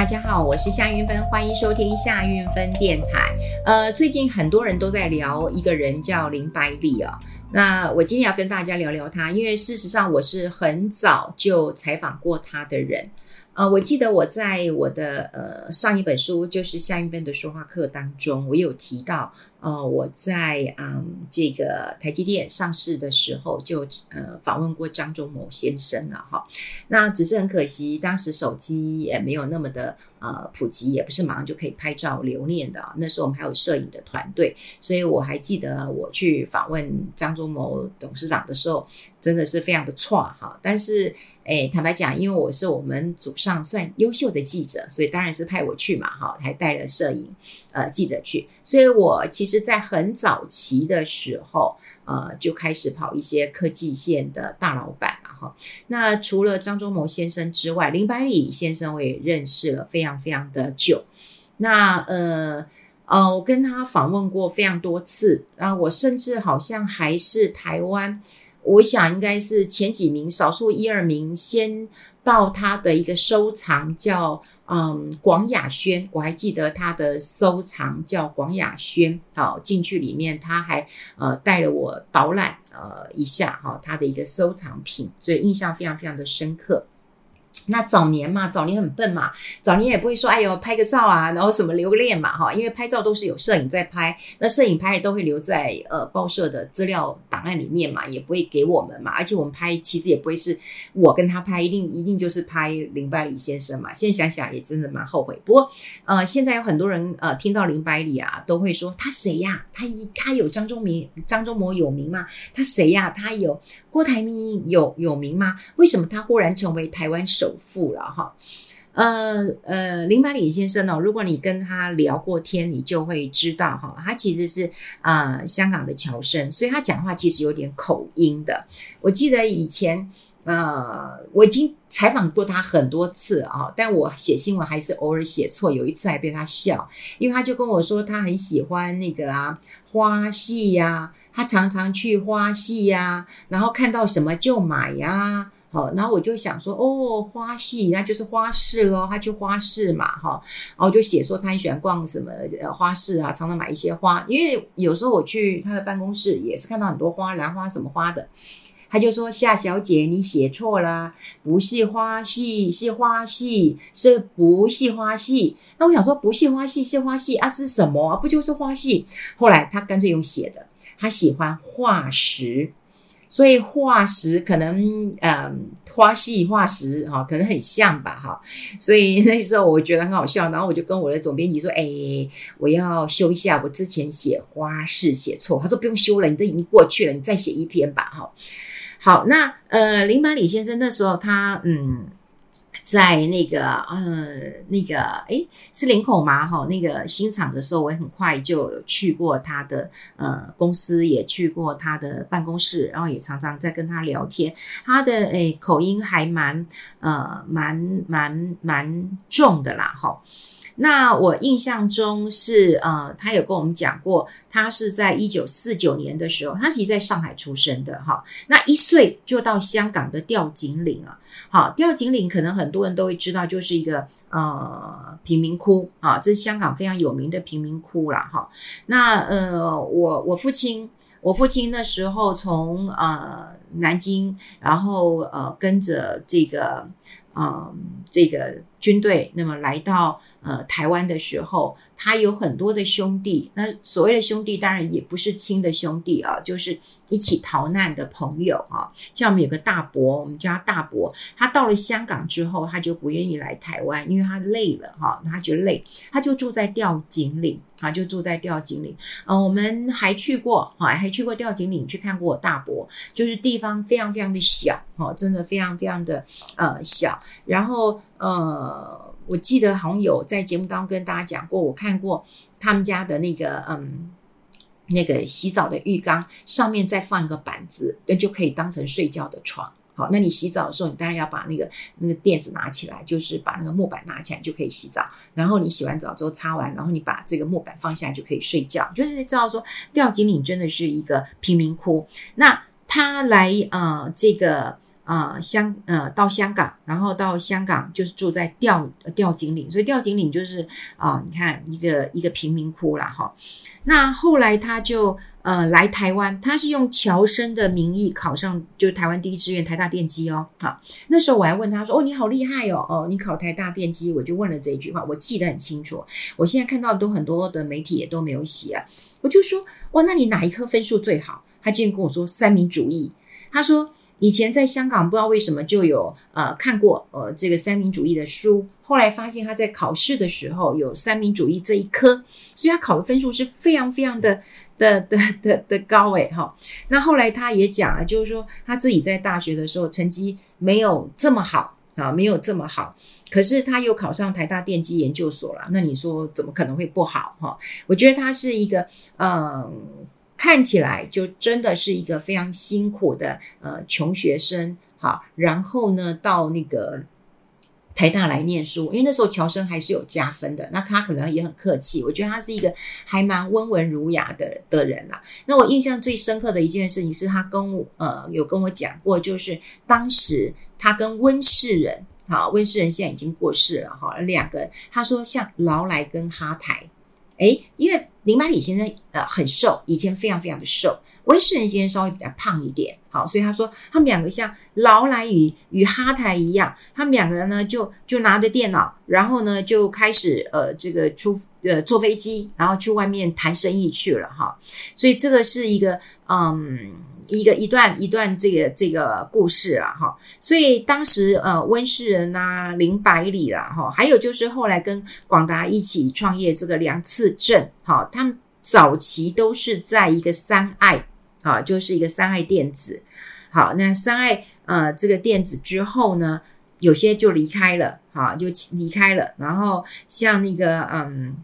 大家好，我是夏云芬，欢迎收听夏云芬电台。呃，最近很多人都在聊一个人叫林百里啊、哦。那我今天要跟大家聊聊他，因为事实上我是很早就采访过他的人。呃，我记得我在我的呃上一本书，就是夏云芬的说话课当中，我有提到。呃，我在嗯这个台积电上市的时候就呃访问过张忠谋先生了哈。那只是很可惜，当时手机也没有那么的呃普及，也不是马上就可以拍照留念的。那时候我们还有摄影的团队，所以我还记得我去访问张忠谋董事长的时候，真的是非常的挫哈。但是诶，坦白讲，因为我是我们组上算优秀的记者，所以当然是派我去嘛哈，还带了摄影呃记者去，所以我其实。在很早期的时候，呃，就开始跑一些科技线的大老板了哈。那除了张忠谋先生之外，林百里先生我也认识了非常非常的久。那呃呃，我跟他访问过非常多次啊，我甚至好像还是台湾，我想应该是前几名，少数一二名先到他的一个收藏叫。嗯，广雅轩，我还记得他的收藏叫广雅轩。好，进去里面他还呃带了我导览呃一下哈，他的一个收藏品，所以印象非常非常的深刻。那早年嘛，早年很笨嘛，早年也不会说，哎呦，拍个照啊，然后什么留个念嘛，哈，因为拍照都是有摄影在拍，那摄影拍的都会留在呃报社的资料档案里面嘛，也不会给我们嘛，而且我们拍其实也不会是我跟他拍，一定一定就是拍林百里先生嘛。现在想想也真的蛮后悔。不过呃，现在有很多人呃听到林百里啊，都会说他谁呀？他一他有张忠明张忠谋有名吗？他谁呀？他有郭台铭有有名吗？为什么他忽然成为台湾首富了哈，呃呃，林百里先生呢、哦？如果你跟他聊过天，你就会知道哈，他其实是啊、香港的侨生，所以他讲话其实有点口音的。我记得以前呃，我已经采访过他很多次啊，但我写新闻还是偶尔写错，有一次还被他笑，因为他就跟我说他很喜欢那个啊花戏呀、他常常去花戏呀、然后看到什么就买呀、好，然后我就想说，哦，花戏那就是花市咯，他去花市嘛，哈，然后就写说他很喜欢逛什么呃花市啊，常常买一些花，因为有时候我去他的办公室也是看到很多花，兰花什么花的，他就说夏小姐你写错了，不是花戏，是花戏，是不是花戏？那我想说不是花戏是花戏啊，是什么啊？不就是花戏？后来他干脆用写的，他喜欢化石。所以化石可能，嗯，花戏化石哈，可能很像吧哈。所以那时候我觉得很好笑，然后我就跟我的总编辑说：“哎，我要修一下，我之前写花式写错。”他说：“不用修了，你都已经过去了，你再写一篇吧。”哈，好，那呃，林百里先生那时候他嗯。在那个呃那个诶是林口吗？哈，那个新厂的时候，我也很快就去过他的呃公司，也去过他的办公室，然后也常常在跟他聊天。他的诶口音还蛮呃蛮蛮蛮重的啦，哈。那我印象中是呃，他有跟我们讲过，他是在一九四九年的时候，他其实在上海出生的哈。那一岁就到香港的吊景岭啊，好，吊景岭可能很多人都会知道，就是一个呃贫民窟啊，这是香港非常有名的贫民窟啦哈。那呃，我我父亲，我父亲那时候从呃南京，然后呃跟着这个。嗯，这个军队那么来到呃台湾的时候，他有很多的兄弟。那所谓的兄弟，当然也不是亲的兄弟啊，就是一起逃难的朋友啊。像我们有个大伯，我们叫他大伯。他到了香港之后，他就不愿意来台湾，因为他累了哈，他觉得累，他就住在吊井岭啊，就住在吊井岭。啊，我们还去过啊，还去过吊井岭去看过我大伯，就是地方非常非常的小，哈，真的非常非常的呃小。然后，呃，我记得好像有在节目当中跟大家讲过，我看过他们家的那个，嗯，那个洗澡的浴缸上面再放一个板子，那就可以当成睡觉的床。好，那你洗澡的时候，你当然要把那个那个垫子拿起来，就是把那个木板拿起来就可以洗澡。然后你洗完澡之后擦完，然后你把这个木板放下就可以睡觉。就是知道说，吊井岭真的是一个贫民窟。那他来，呃，这个。啊、香呃，到香港，然后到香港就是住在吊吊井岭，所以吊井岭就是啊、你看一个一个贫民窟啦哈。那后来他就呃来台湾，他是用侨生的名义考上，就是台湾第一志愿台大电机哦。好，那时候我还问他说：“哦，你好厉害哦，哦，你考台大电机。”我就问了这一句话，我记得很清楚。我现在看到都很多的媒体也都没有写，我就说：“哇，那你哪一科分数最好？”他竟然跟我说三民主义。他说。以前在香港不知道为什么就有呃看过呃这个三民主义的书，后来发现他在考试的时候有三民主义这一科，所以他考的分数是非常非常的的的的的高诶哈。那后来他也讲了，就是说他自己在大学的时候成绩没有这么好啊，没有这么好，可是他又考上台大电机研究所了，那你说怎么可能会不好哈？我觉得他是一个嗯。看起来就真的是一个非常辛苦的呃穷学生，好，然后呢到那个台大来念书，因为那时候侨生还是有加分的，那他可能也很客气，我觉得他是一个还蛮温文儒雅的的人啦。那我印象最深刻的一件事情是他跟我呃有跟我讲过，就是当时他跟温世仁，好，温世仁现在已经过世了哈，两个人他说像劳莱跟哈台。诶，因为林百里先生呃很瘦，以前非常非常的瘦，温世仁先生稍微比较胖一点，好，所以他说他们两个像劳莱与与哈台一样，他们两个人呢就就拿着电脑，然后呢就开始呃这个出呃坐飞机，然后去外面谈生意去了哈，所以这个是一个嗯。一个一段一段这个这个故事啊，哈，所以当时呃温世仁啊林百里啦，哈，还有就是后来跟广达一起创业这个梁次正，哈，他们早期都是在一个三爱，啊，就是一个三爱电子，好，那三爱呃这个电子之后呢，有些就离开了，哈，就离开了，然后像那个嗯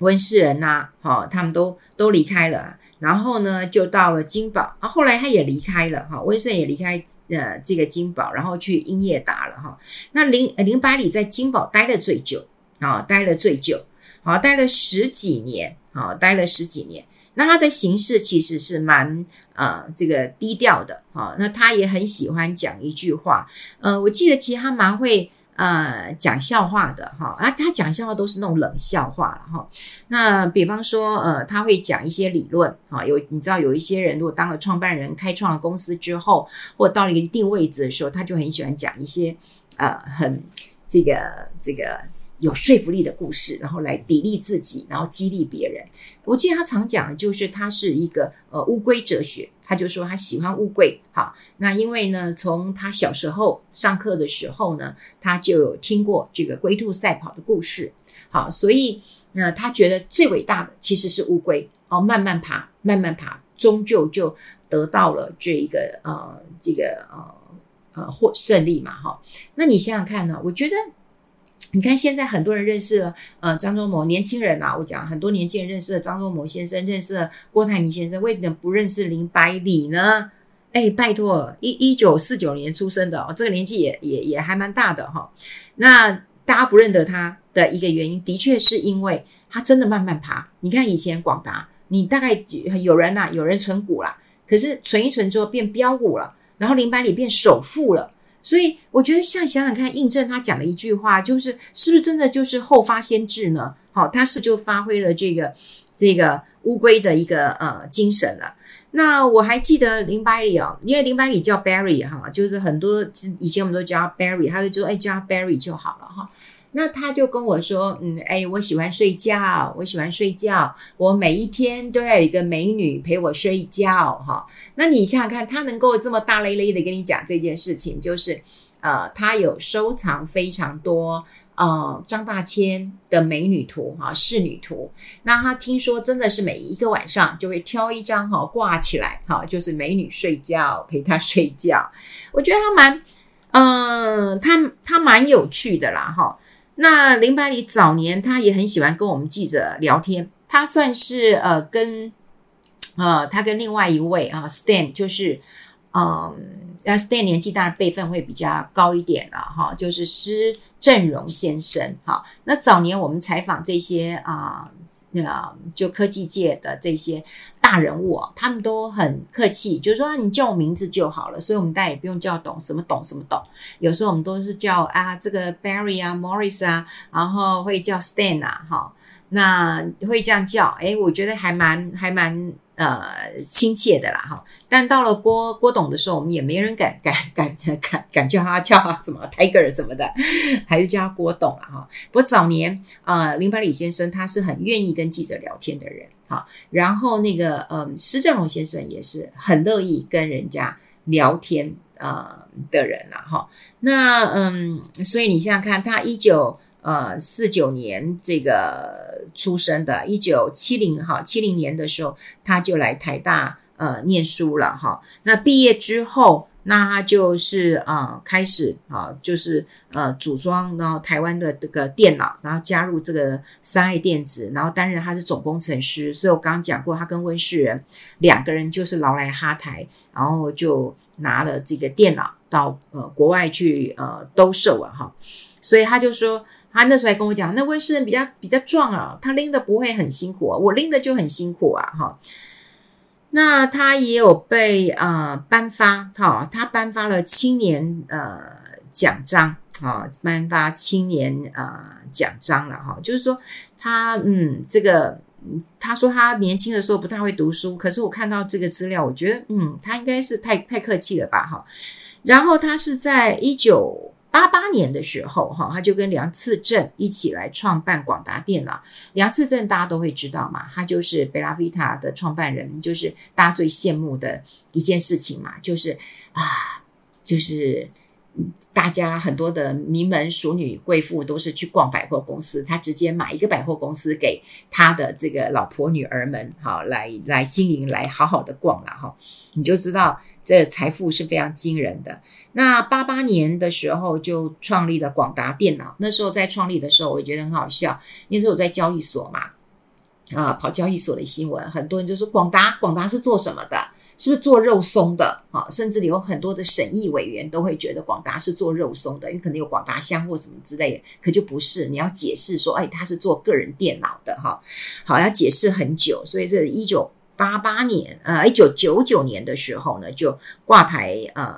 温世仁呐，哈，他们都都离开了。然后呢，就到了金宝啊，后来他也离开了哈，温世仁也离开呃这个金宝，然后去英业达了哈。那林林百里在金宝待了最久啊，待了最久，好，待了十几年啊，待了十几年。那他的行事其实是蛮呃这个低调的哈。那他也很喜欢讲一句话，呃，我记得其实他蛮会。呃，讲笑话的哈啊，他讲笑话都是那种冷笑话了哈。那比方说，呃，他会讲一些理论啊，有你知道有一些人如果当了创办人，开创了公司之后，或到了一个一定位置的时候，他就很喜欢讲一些呃很这个这个有说服力的故事，然后来砥砺自己，然后激励别人。我记得他常讲就是他是一个呃乌龟哲学。他就说他喜欢乌龟，好，那因为呢，从他小时候上课的时候呢，他就有听过这个龟兔赛跑的故事，好，所以那他觉得最伟大的其实是乌龟哦，慢慢爬，慢慢爬，终究就得到了这一个呃这个呃呃获胜利嘛，哈，那你想想看呢？我觉得。你看，现在很多人认识了呃张忠谋，年轻人啊，我讲很多年轻人认识了张忠谋先生，认识了郭台铭先生，为什么不认识林百里呢？哎，拜托，一一九四九年出生的哦，这个年纪也也也还蛮大的哈、哦。那大家不认得他的一个原因，的确是因为他真的慢慢爬。你看以前广达，你大概有人呐、有人存股啦，可是存一存之后变标股了，然后林百里变首富了。所以我觉得，像想想看，印证他讲的一句话，就是是不是真的就是后发先至呢？好，他是就发挥了这个这个乌龟的一个呃精神了。那我还记得林百里哦，因为林百里叫 Barry 哈，就是很多以前我们都叫 Barry，他就说哎叫 Barry 就好了哈。那他就跟我说，嗯，哎，我喜欢睡觉，我喜欢睡觉，我每一天都要有一个美女陪我睡觉，哈。那你看看他能够这么大咧咧的跟你讲这件事情，就是，呃，他有收藏非常多，呃，张大千的美女图，哈，仕女图。那他听说真的是每一个晚上就会挑一张，哈，挂起来，哈，就是美女睡觉陪他睡觉。我觉得他蛮，嗯、呃，他他蛮有趣的啦，哈。那林百里早年他也很喜欢跟我们记者聊天，他算是呃跟呃他跟另外一位啊 Stan 就是嗯，那 Stan 年纪当然辈分会比较高一点了哈，就是施振荣先生哈。那早年我们采访这些啊，那、个、就科技界的这些。大人物哦，他们都很客气，就是说你叫我名字就好了，所以我们大家也不用叫董什么董什么董，有时候我们都是叫啊这个 Barry 啊 Morris 啊，然后会叫 Stan 啊，哈，那会这样叫，诶，我觉得还蛮还蛮。呃，亲切的啦，哈。但到了郭郭董的时候，我们也没人敢敢敢敢敢叫他叫他什么 Tiger 什么的，还是叫他郭董了哈。不过早年啊，林百里先生他是很愿意跟记者聊天的人，好。然后那个嗯，施正荣先生也是很乐意跟人家聊天啊、呃、的人了哈。那嗯，所以你想想看，他一九。呃，四九年这个出生的，一九七零哈，七零年的时候他就来台大呃念书了哈。那毕业之后，那他就是啊、呃、开始啊，就是呃组装然后台湾的这个电脑，然后加入这个三爱电子，然后担任他是总工程师。所以我刚刚讲过，他跟温世仁两个人就是劳来哈台，然后就拿了这个电脑到呃国外去呃兜售啊哈。所以他就说。他那时候还跟我讲，那温世仁比较比较壮啊，他拎的不会很辛苦啊，我拎的就很辛苦啊，哈。那他也有被呃颁发，哈，他颁发了青年呃奖章，啊，颁发青年呃奖章了，哈，就是说他嗯这个，他说他年轻的时候不太会读书，可是我看到这个资料，我觉得嗯，他应该是太太客气了吧，哈。然后他是在一九。八八年的时候，哈，他就跟梁次正一起来创办广达电脑。梁次正大家都会知道嘛，他就是贝拉维塔的创办人，就是大家最羡慕的一件事情嘛，就是啊，就是大家很多的名门淑女贵妇都是去逛百货公司，他直接买一个百货公司给他的这个老婆女儿们，哈，来来经营，来好好的逛了，哈，你就知道。这财富是非常惊人的。那八八年的时候就创立了广达电脑。那时候在创立的时候，我也觉得很好笑，因为是我在交易所嘛，啊，跑交易所的新闻，很多人就说广达，广达是做什么的？是不是做肉松的？啊，甚至有很多的审议委员都会觉得广达是做肉松的，因为可能有广达香或什么之类的。可就不是，你要解释说，哎，他是做个人电脑的，哈，好，要解释很久。所以这一九。八八年，呃，一九九九年的时候呢，就挂牌呃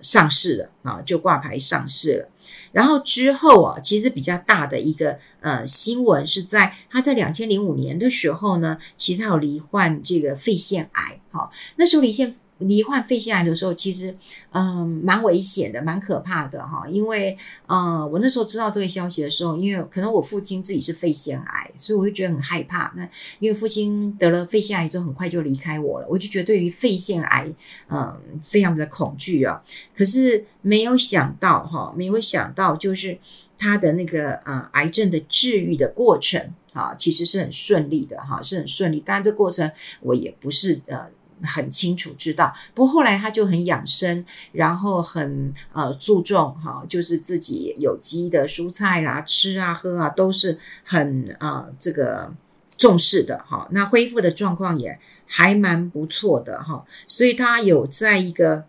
上市了啊，就挂牌上市了。然后之后啊，其实比较大的一个呃新闻是在他在两千零五年的时候呢，其实他有罹患这个肺腺癌，好，那时候罹腺。罹患肺腺癌的时候，其实嗯蛮危险的，蛮可怕的哈。因为嗯，我那时候知道这个消息的时候，因为可能我父亲自己是肺腺癌，所以我就觉得很害怕。那因为父亲得了肺腺癌之后，很快就离开我了，我就觉得对于肺腺癌嗯非常的恐惧啊。可是没有想到哈，没有想到就是他的那个呃癌症的治愈的过程啊，其实是很顺利的哈，是很顺利。当然这过程我也不是呃。很清楚知道，不过后来他就很养生，然后很呃注重哈，就是自己有机的蔬菜啦，吃啊喝啊都是很呃这个重视的哈。那恢复的状况也还蛮不错的哈，所以他有在一个。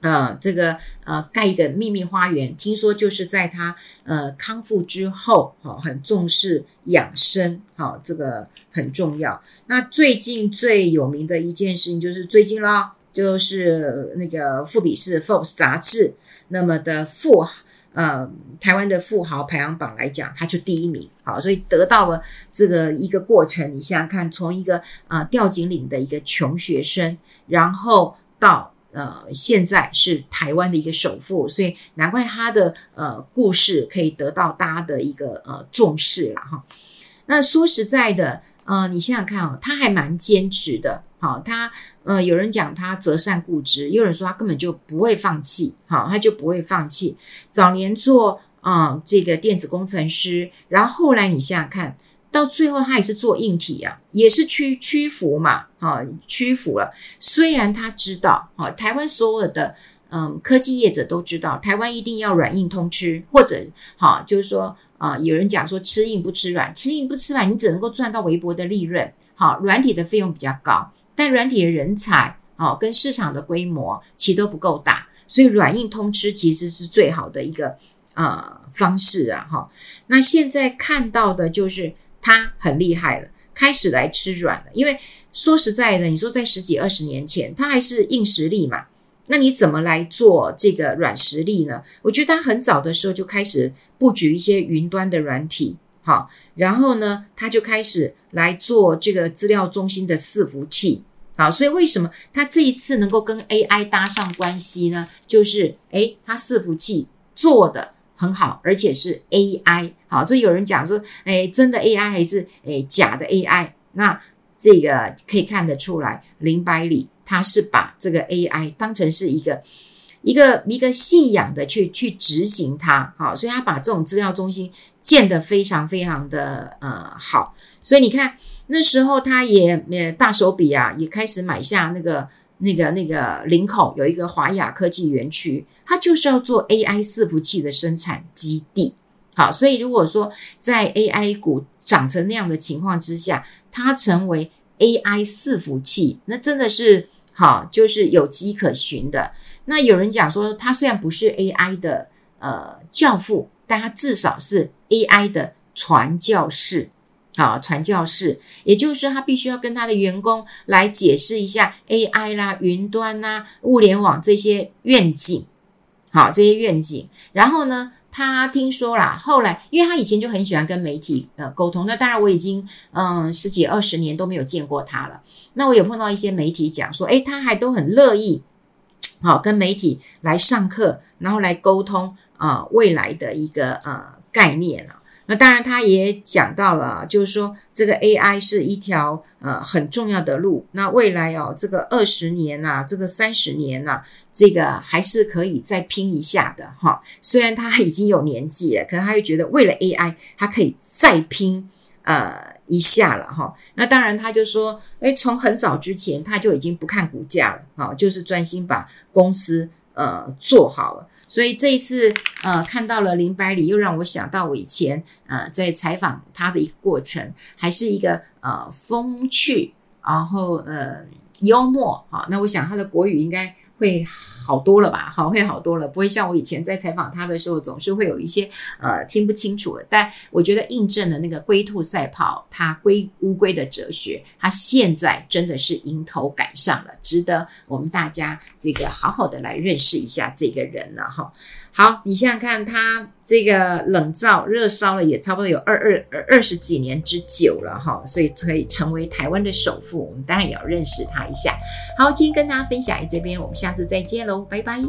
呃，这个呃，盖一个秘密花园，听说就是在他呃康复之后，哈、很重视养生，哈、哦，这个很重要。那最近最有名的一件事情就是最近啦，就是那个富比士 Forbes 杂志那么的富呃台湾的富豪排行榜来讲，他就第一名，好，所以得到了这个一个过程。你想想看，从一个啊、呃、吊颈岭的一个穷学生，然后到。呃，现在是台湾的一个首富，所以难怪他的呃故事可以得到大家的一个呃重视了哈。那说实在的，呃，你想想看哦，他还蛮坚持的，好、他呃有人讲他择善固执，也有人说他根本就不会放弃，好、他就不会放弃。早年做啊、呃、这个电子工程师，然后后来你想想看。到最后，他也是做硬体啊，也是屈屈服嘛，啊，屈服了。虽然他知道，啊，台湾所有的嗯科技业者都知道，台湾一定要软硬通吃，或者哈，就是说啊，有人讲说吃硬不吃软，吃硬不吃软，你只能够赚到微薄的利润。好，软体的费用比较高，但软体的人才啊跟市场的规模其实都不够大，所以软硬通吃其实是最好的一个呃方式啊，哈。那现在看到的就是。他很厉害了，开始来吃软了。因为说实在的，你说在十几二十年前，他还是硬实力嘛。那你怎么来做这个软实力呢？我觉得他很早的时候就开始布局一些云端的软体，好，然后呢，他就开始来做这个资料中心的伺服器，好，所以为什么他这一次能够跟 AI 搭上关系呢？就是诶，他伺服器做的很好，而且是 AI，好，所以有人讲说，诶，真的 AI 还是诶假的 AI？那这个可以看得出来，林百里。他是把这个 AI 当成是一个一个一个信仰的去去执行它，好，所以他把这种资料中心建得非常非常的呃好，所以你看那时候他也也大手笔啊，也开始买下那个那个那个林口有一个华亚科技园区，它就是要做 AI 伺服器的生产基地，好，所以如果说在 AI 股涨成那样的情况之下，它成为 AI 伺服器，那真的是。好，就是有迹可循的。那有人讲说，它虽然不是 AI 的呃教父，但它至少是 AI 的传教士。好，传教士，也就是说，他必须要跟他的员工来解释一下 AI 啦、云端啦、物联网这些愿景。好，这些愿景。然后呢，他听说啦，后来因为他以前就很喜欢跟媒体呃沟通，那当然我已经嗯十几二十年都没有见过他了。那我有碰到一些媒体讲说，诶，他还都很乐意，好跟媒体来上课，然后来沟通啊、未来的一个呃概念啊。那当然他也讲到了，就是说这个 AI 是一条呃很重要的路。那未来哦，这个二十年呐、啊，这个三十年呐、啊。这个还是可以再拼一下的哈，虽然他已经有年纪了，可是他又觉得为了 AI，他可以再拼呃一下了哈。那当然，他就说，诶，从很早之前他就已经不看股价了，哈，就是专心把公司呃做好了。所以这一次呃看到了林百里，又让我想到我以前呃在采访他的一个过程，还是一个呃风趣，然后呃幽默哈。那我想他的国语应该。会好多了吧？好，会好多了，不会像我以前在采访他的时候，总是会有一些呃听不清楚的。但我觉得印证了那个龟兔赛跑，它龟乌龟的哲学，它现在真的是迎头赶上了，值得我们大家这个好好的来认识一下这个人了哈。好，你想想看，他这个冷灶热烧了也差不多有二二二十几年之久了哈，所以可以成为台湾的首富，我们当然也要认识他一下。好，今天跟大家分享这边，我们下次再见喽，拜拜。